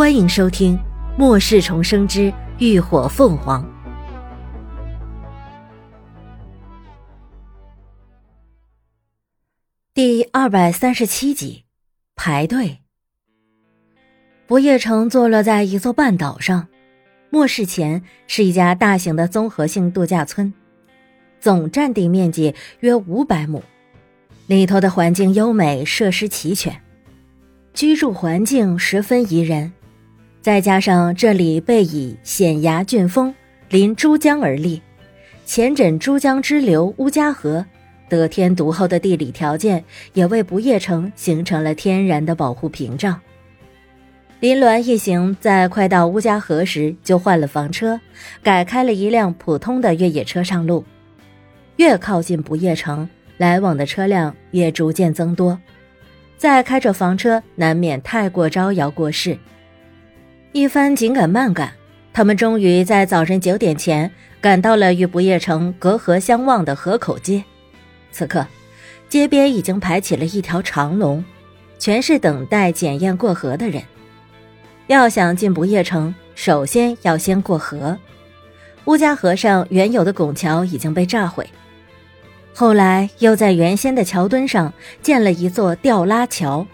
欢迎收听《末世重生之浴火凤凰》第二百三十七集。排队。不夜城坐落在一座半岛上，末世前是一家大型的综合性度假村，总占地面积约五百亩，里头的环境优美，设施齐全，居住环境十分宜人。再加上这里背倚险崖峻峰，临珠江而立，前枕珠江支流乌家河，得天独厚的地理条件也为不夜城形成了天然的保护屏障。林鸾一行在快到乌家河时就换了房车，改开了一辆普通的越野车上路。越靠近不夜城，来往的车辆也逐渐增多，再开着房车难免太过招摇过市。一番紧赶慢赶，他们终于在早晨九点前赶到了与不夜城隔河相望的河口街。此刻，街边已经排起了一条长龙，全是等待检验过河的人。要想进不夜城，首先要先过河。乌家河上原有的拱桥已经被炸毁，后来又在原先的桥墩上建了一座吊拉桥。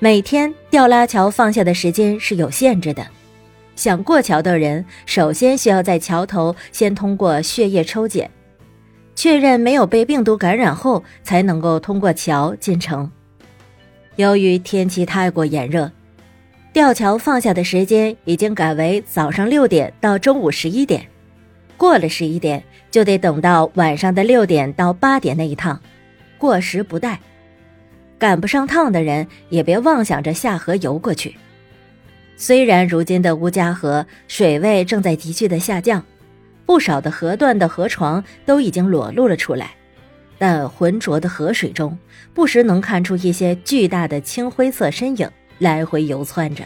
每天吊拉桥放下的时间是有限制的，想过桥的人首先需要在桥头先通过血液抽检，确认没有被病毒感染后，才能够通过桥进城。由于天气太过炎热，吊桥放下的时间已经改为早上六点到中午十一点，过了十一点就得等到晚上的六点到八点那一趟，过时不待。赶不上趟的人也别妄想着下河游过去。虽然如今的乌家河水位正在急剧的下降，不少的河段的河床都已经裸露了出来，但浑浊的河水中不时能看出一些巨大的青灰色身影来回游窜着。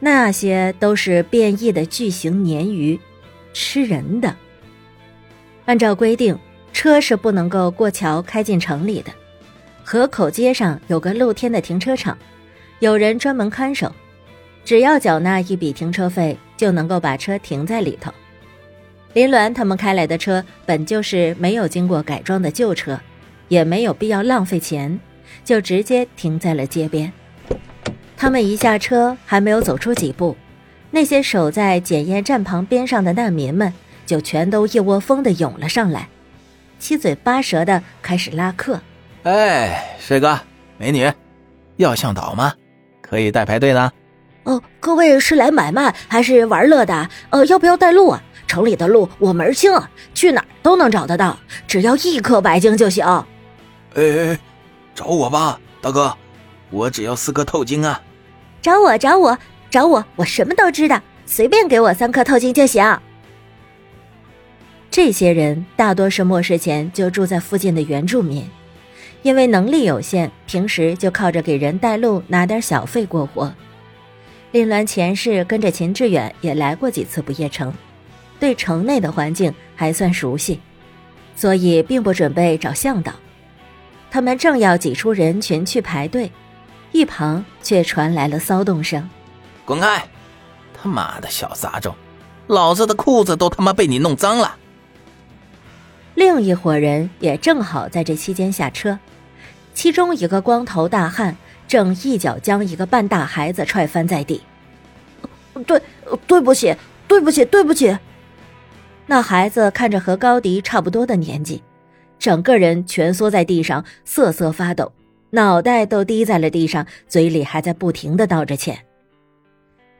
那些都是变异的巨型鲶鱼，吃人的。按照规定，车是不能够过桥开进城里的。河口街上有个露天的停车场，有人专门看守，只要缴纳一笔停车费，就能够把车停在里头。林鸾他们开来的车本就是没有经过改装的旧车，也没有必要浪费钱，就直接停在了街边。他们一下车，还没有走出几步，那些守在检验站旁边上的难民们就全都一窝蜂的涌了上来，七嘴八舌的开始拉客。哎，帅哥，美女，要向导吗？可以带排队的。哦，各位是来买卖还是玩乐的？呃，要不要带路啊？城里的路我门清，去哪儿都能找得到，只要一颗白晶就行。哎哎，找我吧，大哥，我只要四颗透晶啊。找我，找我，找我，我什么都知道，随便给我三颗透晶就行。这些人大多是末世前就住在附近的原住民。因为能力有限，平时就靠着给人带路拿点小费过活。林鸾前世跟着秦志远也来过几次不夜城，对城内的环境还算熟悉，所以并不准备找向导。他们正要挤出人群去排队，一旁却传来了骚动声：“滚开！他妈的小杂种，老子的裤子都他妈被你弄脏了！”另一伙人也正好在这期间下车。其中一个光头大汉正一脚将一个半大孩子踹翻在地。对，对不起，对不起，对不起。那孩子看着和高迪差不多的年纪，整个人蜷缩在地上瑟瑟发抖，脑袋都低在了地上，嘴里还在不停的道着歉。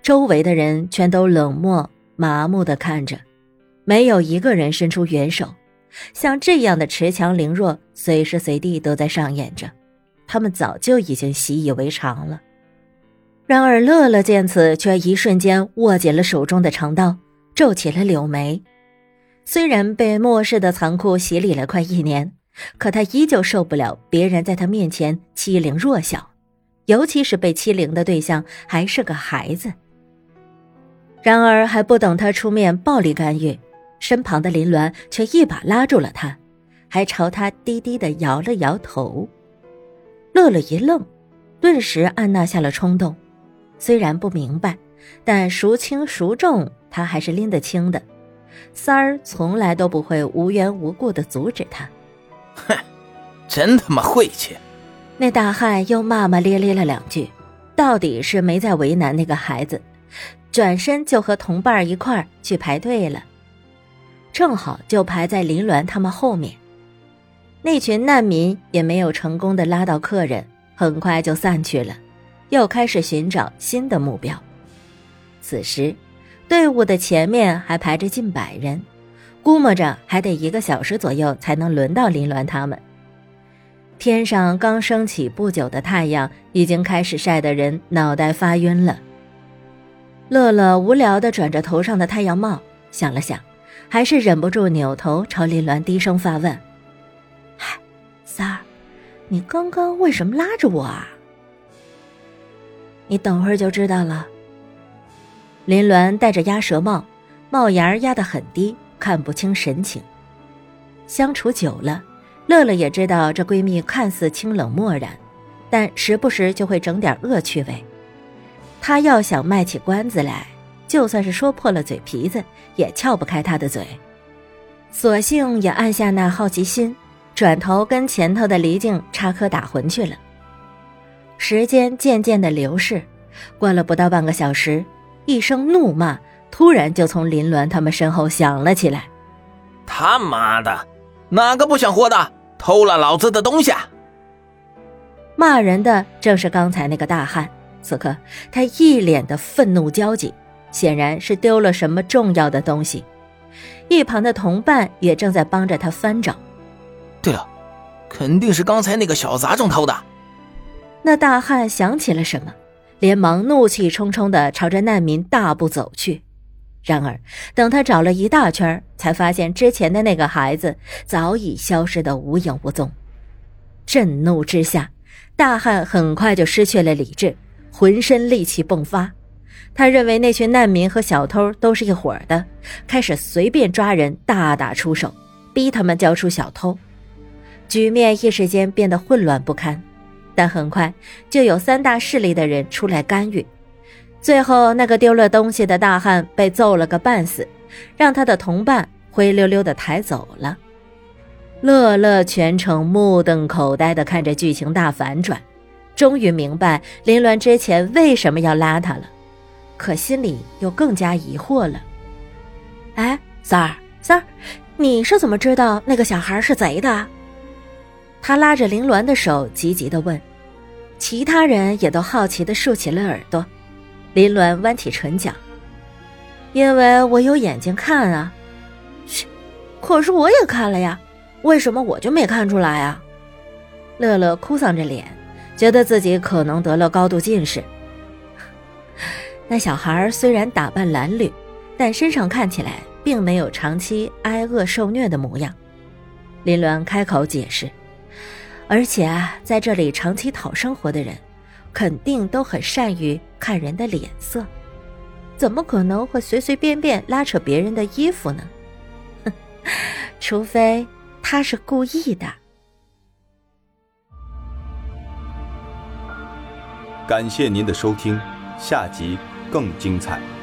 周围的人全都冷漠麻木的看着，没有一个人伸出援手。像这样的恃强凌弱，随时随地都在上演着，他们早就已经习以为常了。然而乐乐见此，却一瞬间握紧了手中的长刀，皱起了柳眉。虽然被末世的残酷洗礼了快一年，可他依旧受不了别人在他面前欺凌弱小，尤其是被欺凌的对象还是个孩子。然而还不等他出面暴力干预。身旁的林鸾却一把拉住了他，还朝他低低的摇了摇头。乐乐一愣，顿时按捺下了冲动，虽然不明白，但孰轻孰重他还是拎得清的。三儿从来都不会无缘无故的阻止他。哼，真他妈晦气！那大汉又骂骂咧咧了两句，到底是没再为难那个孩子，转身就和同伴一块儿去排队了。正好就排在林鸾他们后面。那群难民也没有成功的拉到客人，很快就散去了，又开始寻找新的目标。此时，队伍的前面还排着近百人，估摸着还得一个小时左右才能轮到林鸾他们。天上刚升起不久的太阳，已经开始晒得人脑袋发晕了。乐乐无聊地转着头上的太阳帽，想了想，还是忍不住扭头朝林鸾低声发问。嗨三儿，你刚刚为什么拉着我啊？你等会儿就知道了。林鸾戴着鸭舌帽，帽檐压得很低，看不清神情。相处久了，乐乐也知道这闺蜜看似清冷漠然，但时不时就会整点恶趣味。她要想卖起关子来，就算是说破了嘴皮子，也撬不开他的嘴。索性也按下那好奇心。转头跟前头的黎静插科打诨去了。时间渐渐的流逝，过了不到半个小时，一声怒骂突然就从林鸾他们身后响了起来：“他妈的，哪个不想活的偷了老子的东西？”骂人的正是刚才那个大汉。此刻他一脸的愤怒焦急，显然是丢了什么重要的东西。一旁的同伴也正在帮着他翻找。对了，肯定是刚才那个小杂种偷的。那大汉想起了什么，连忙怒气冲冲的朝着难民大步走去。然而，等他找了一大圈，才发现之前的那个孩子早已消失的无影无踪。震怒之下，大汉很快就失去了理智，浑身戾气迸发。他认为那群难民和小偷都是一伙的，开始随便抓人，大打出手，逼他们交出小偷。局面一时间变得混乱不堪，但很快就有三大势力的人出来干预。最后，那个丢了东西的大汉被揍了个半死，让他的同伴灰溜溜的抬走了。乐乐全程目瞪口呆的看着剧情大反转，终于明白林鸾之前为什么要拉他了，可心里又更加疑惑了。哎，三儿，三儿，你是怎么知道那个小孩是贼的？他拉着林鸾的手，急急的问：“其他人也都好奇的竖起了耳朵。”林鸾弯起唇角：“因为我有眼睛看啊。”“切，可是我也看了呀，为什么我就没看出来啊？”乐乐哭丧着脸，觉得自己可能得了高度近视。那小孩虽然打扮褴褛，但身上看起来并没有长期挨饿受虐的模样。林鸾开口解释。而且啊，在这里长期讨生活的人，肯定都很善于看人的脸色，怎么可能会随随便便拉扯别人的衣服呢？哼，除非他是故意的。感谢您的收听，下集更精彩。